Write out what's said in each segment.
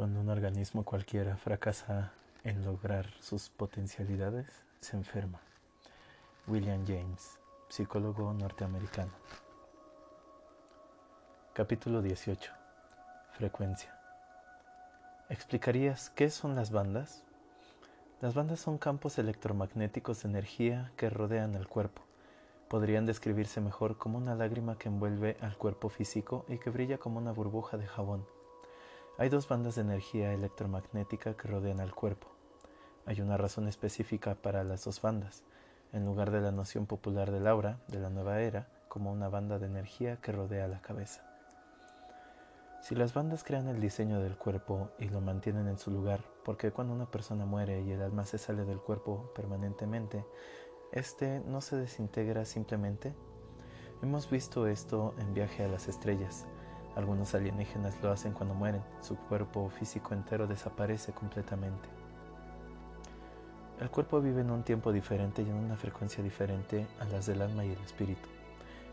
Cuando un organismo cualquiera fracasa en lograr sus potencialidades, se enferma. William James, psicólogo norteamericano. Capítulo 18. Frecuencia. ¿Explicarías qué son las bandas? Las bandas son campos electromagnéticos de energía que rodean el cuerpo. Podrían describirse mejor como una lágrima que envuelve al cuerpo físico y que brilla como una burbuja de jabón. Hay dos bandas de energía electromagnética que rodean al cuerpo. Hay una razón específica para las dos bandas, en lugar de la noción popular del aura de la nueva era como una banda de energía que rodea la cabeza. Si las bandas crean el diseño del cuerpo y lo mantienen en su lugar, porque cuando una persona muere y el alma se sale del cuerpo permanentemente, este no se desintegra simplemente. Hemos visto esto en Viaje a las Estrellas, algunos alienígenas lo hacen cuando mueren, su cuerpo físico entero desaparece completamente. El cuerpo vive en un tiempo diferente y en una frecuencia diferente a las del alma y el espíritu.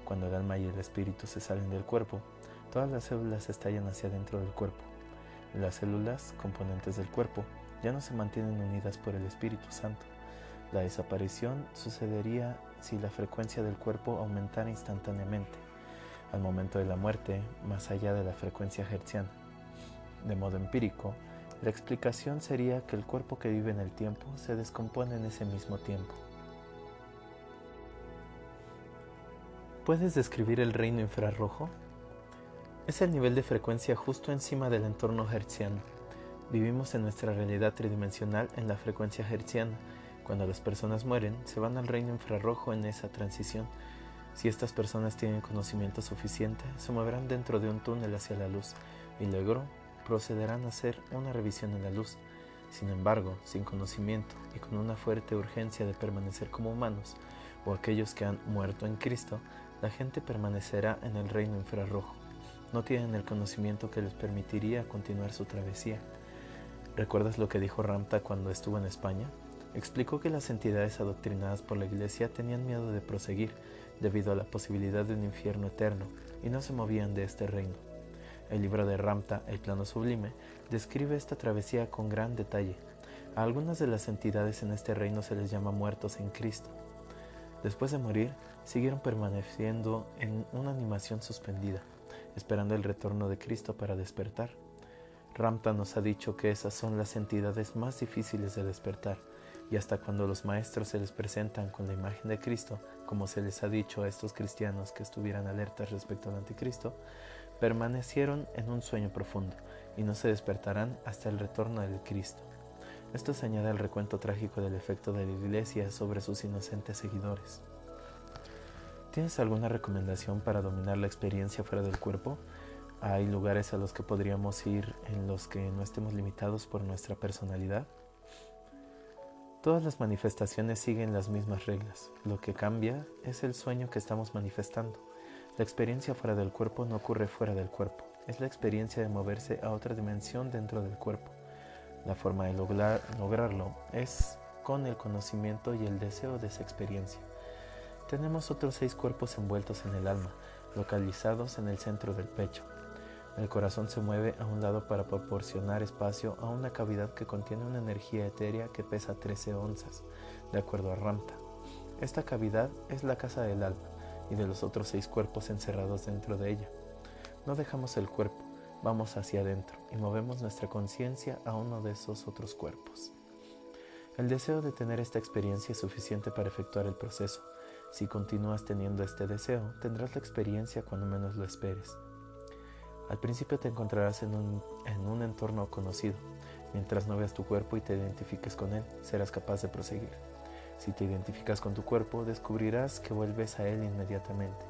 Cuando el alma y el espíritu se salen del cuerpo, todas las células estallan hacia dentro del cuerpo. Las células, componentes del cuerpo, ya no se mantienen unidas por el Espíritu Santo. La desaparición sucedería si la frecuencia del cuerpo aumentara instantáneamente al momento de la muerte más allá de la frecuencia hertziana. De modo empírico, la explicación sería que el cuerpo que vive en el tiempo se descompone en ese mismo tiempo. ¿Puedes describir el reino infrarrojo? Es el nivel de frecuencia justo encima del entorno hertziano. Vivimos en nuestra realidad tridimensional en la frecuencia hertziana. Cuando las personas mueren, se van al reino infrarrojo en esa transición si estas personas tienen conocimiento suficiente, se moverán dentro de un túnel hacia la luz y luego procederán a hacer una revisión en la luz. Sin embargo, sin conocimiento y con una fuerte urgencia de permanecer como humanos, o aquellos que han muerto en Cristo, la gente permanecerá en el reino infrarrojo. No tienen el conocimiento que les permitiría continuar su travesía. ¿Recuerdas lo que dijo Ramta cuando estuvo en España? Explicó que las entidades adoctrinadas por la Iglesia tenían miedo de proseguir, debido a la posibilidad de un infierno eterno y no se movían de este reino. El libro de Ramta, El plano sublime, describe esta travesía con gran detalle. A algunas de las entidades en este reino se les llama muertos en Cristo. Después de morir, siguieron permaneciendo en una animación suspendida, esperando el retorno de Cristo para despertar. Ramta nos ha dicho que esas son las entidades más difíciles de despertar, y hasta cuando los maestros se les presentan con la imagen de Cristo, como se les ha dicho a estos cristianos que estuvieran alertas respecto al anticristo, permanecieron en un sueño profundo y no se despertarán hasta el retorno del Cristo. Esto se añade al recuento trágico del efecto de la iglesia sobre sus inocentes seguidores. ¿Tienes alguna recomendación para dominar la experiencia fuera del cuerpo? ¿Hay lugares a los que podríamos ir en los que no estemos limitados por nuestra personalidad? Todas las manifestaciones siguen las mismas reglas. Lo que cambia es el sueño que estamos manifestando. La experiencia fuera del cuerpo no ocurre fuera del cuerpo. Es la experiencia de moverse a otra dimensión dentro del cuerpo. La forma de lograr, lograrlo es con el conocimiento y el deseo de esa experiencia. Tenemos otros seis cuerpos envueltos en el alma, localizados en el centro del pecho. El corazón se mueve a un lado para proporcionar espacio a una cavidad que contiene una energía etérea que pesa 13 onzas, de acuerdo a Ramta. Esta cavidad es la casa del alma y de los otros seis cuerpos encerrados dentro de ella. No dejamos el cuerpo, vamos hacia adentro y movemos nuestra conciencia a uno de esos otros cuerpos. El deseo de tener esta experiencia es suficiente para efectuar el proceso. Si continúas teniendo este deseo, tendrás la experiencia cuando menos lo esperes. Al principio te encontrarás en un, en un entorno conocido. Mientras no veas tu cuerpo y te identifiques con él, serás capaz de proseguir. Si te identificas con tu cuerpo, descubrirás que vuelves a él inmediatamente.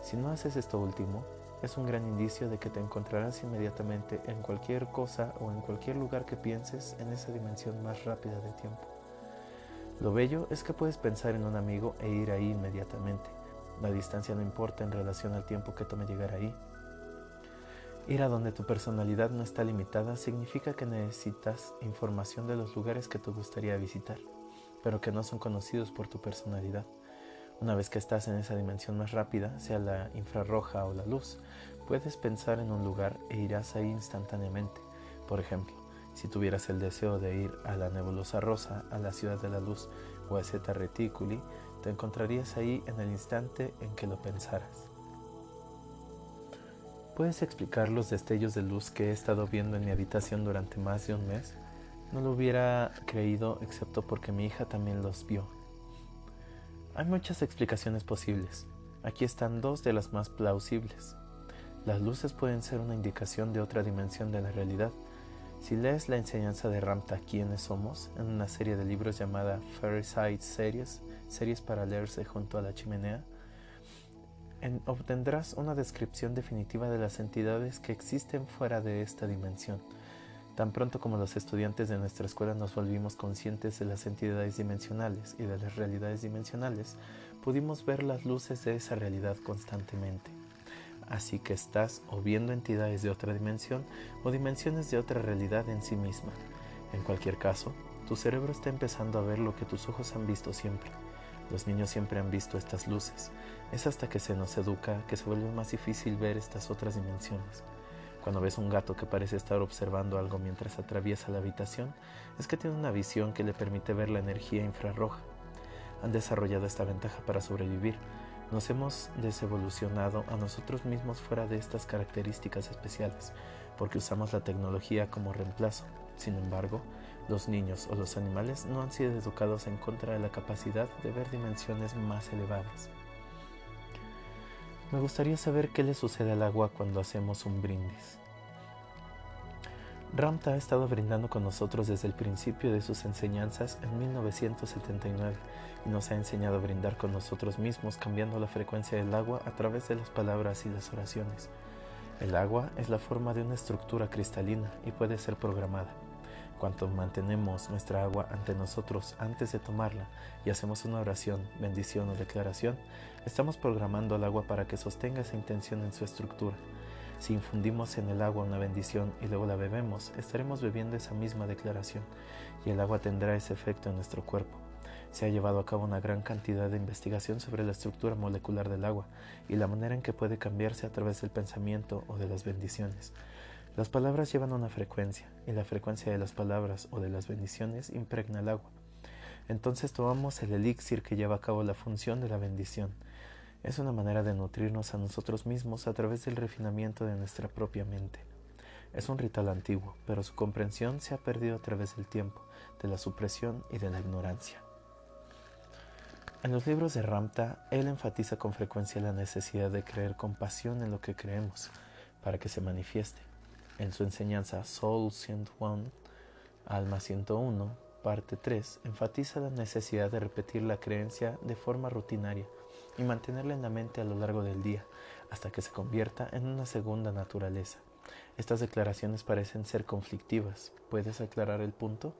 Si no haces esto último, es un gran indicio de que te encontrarás inmediatamente en cualquier cosa o en cualquier lugar que pienses en esa dimensión más rápida del tiempo. Lo bello es que puedes pensar en un amigo e ir ahí inmediatamente. La distancia no importa en relación al tiempo que tome llegar ahí. Ir a donde tu personalidad no está limitada significa que necesitas información de los lugares que te gustaría visitar, pero que no son conocidos por tu personalidad. Una vez que estás en esa dimensión más rápida, sea la infrarroja o la luz, puedes pensar en un lugar e irás ahí instantáneamente. Por ejemplo, si tuvieras el deseo de ir a la nebulosa rosa, a la ciudad de la luz o a Zeta Reticuli, te encontrarías ahí en el instante en que lo pensaras. ¿Puedes explicar los destellos de luz que he estado viendo en mi habitación durante más de un mes? No lo hubiera creído excepto porque mi hija también los vio. Hay muchas explicaciones posibles. Aquí están dos de las más plausibles. Las luces pueden ser una indicación de otra dimensión de la realidad, si lees la enseñanza de Ramta Quiénes somos en una serie de libros llamada Fairside Series, series para leerse junto a la chimenea, obtendrás una descripción definitiva de las entidades que existen fuera de esta dimensión. Tan pronto como los estudiantes de nuestra escuela nos volvimos conscientes de las entidades dimensionales y de las realidades dimensionales, pudimos ver las luces de esa realidad constantemente así que estás o viendo entidades de otra dimensión o dimensiones de otra realidad en sí misma. En cualquier caso, tu cerebro está empezando a ver lo que tus ojos han visto siempre. Los niños siempre han visto estas luces. Es hasta que se nos educa que se vuelve más difícil ver estas otras dimensiones. Cuando ves un gato que parece estar observando algo mientras atraviesa la habitación, es que tiene una visión que le permite ver la energía infrarroja. Han desarrollado esta ventaja para sobrevivir, nos hemos desevolucionado a nosotros mismos fuera de estas características especiales, porque usamos la tecnología como reemplazo. Sin embargo, los niños o los animales no han sido educados en contra de la capacidad de ver dimensiones más elevadas. Me gustaría saber qué le sucede al agua cuando hacemos un brindis. Ramta ha estado brindando con nosotros desde el principio de sus enseñanzas en 1979 y nos ha enseñado a brindar con nosotros mismos cambiando la frecuencia del agua a través de las palabras y las oraciones. El agua es la forma de una estructura cristalina y puede ser programada. Cuanto mantenemos nuestra agua ante nosotros antes de tomarla y hacemos una oración, bendición o declaración, estamos programando al agua para que sostenga esa intención en su estructura. Si infundimos en el agua una bendición y luego la bebemos, estaremos bebiendo esa misma declaración y el agua tendrá ese efecto en nuestro cuerpo. Se ha llevado a cabo una gran cantidad de investigación sobre la estructura molecular del agua y la manera en que puede cambiarse a través del pensamiento o de las bendiciones. Las palabras llevan una frecuencia y la frecuencia de las palabras o de las bendiciones impregna el agua. Entonces tomamos el elixir que lleva a cabo la función de la bendición es una manera de nutrirnos a nosotros mismos a través del refinamiento de nuestra propia mente. Es un ritual antiguo, pero su comprensión se ha perdido a través del tiempo, de la supresión y de la ignorancia. En los libros de Ramta, él enfatiza con frecuencia la necesidad de creer con pasión en lo que creemos, para que se manifieste. En su enseñanza Soul 101, Alma 101, parte 3, enfatiza la necesidad de repetir la creencia de forma rutinaria y mantenerla en la mente a lo largo del día hasta que se convierta en una segunda naturaleza. Estas declaraciones parecen ser conflictivas. ¿Puedes aclarar el punto?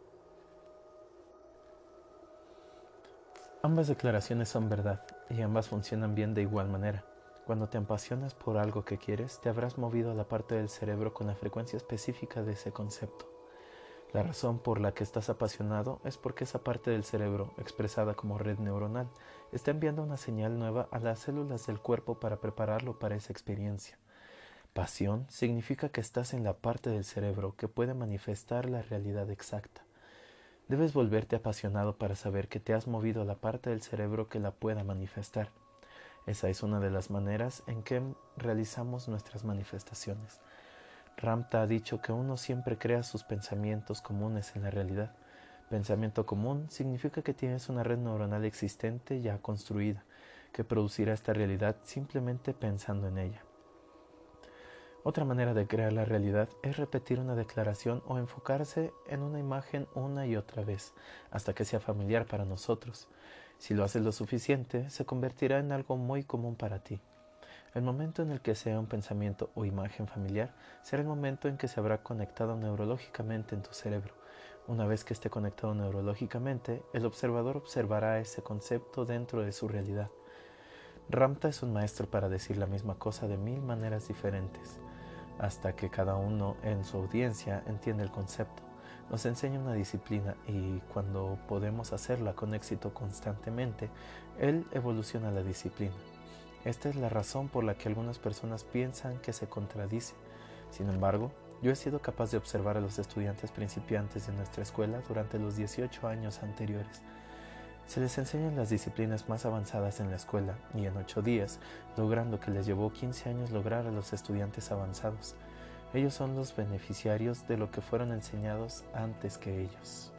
Ambas declaraciones son verdad y ambas funcionan bien de igual manera. Cuando te apasionas por algo que quieres, te habrás movido a la parte del cerebro con la frecuencia específica de ese concepto. La razón por la que estás apasionado es porque esa parte del cerebro, expresada como red neuronal, está enviando una señal nueva a las células del cuerpo para prepararlo para esa experiencia. Pasión significa que estás en la parte del cerebro que puede manifestar la realidad exacta. Debes volverte apasionado para saber que te has movido a la parte del cerebro que la pueda manifestar. Esa es una de las maneras en que realizamos nuestras manifestaciones. Ramta ha dicho que uno siempre crea sus pensamientos comunes en la realidad. Pensamiento común significa que tienes una red neuronal existente ya construida, que producirá esta realidad simplemente pensando en ella. Otra manera de crear la realidad es repetir una declaración o enfocarse en una imagen una y otra vez, hasta que sea familiar para nosotros. Si lo haces lo suficiente, se convertirá en algo muy común para ti. El momento en el que sea un pensamiento o imagen familiar será el momento en que se habrá conectado neurológicamente en tu cerebro. Una vez que esté conectado neurológicamente, el observador observará ese concepto dentro de su realidad. Ramta es un maestro para decir la misma cosa de mil maneras diferentes, hasta que cada uno en su audiencia entiende el concepto. Nos enseña una disciplina y cuando podemos hacerla con éxito constantemente, él evoluciona la disciplina. Esta es la razón por la que algunas personas piensan que se contradice. Sin embargo, Yo he sido capaz de observar a los estudiantes principiantes de nuestra escuela durante los 18 años anteriores. Se les enseñan las disciplinas más avanzadas en la escuela y en 8 días, logrando que les llevó 15 años lograr a los estudiantes avanzados. Ellos son los beneficiarios de lo que fueron enseñados antes que ellos.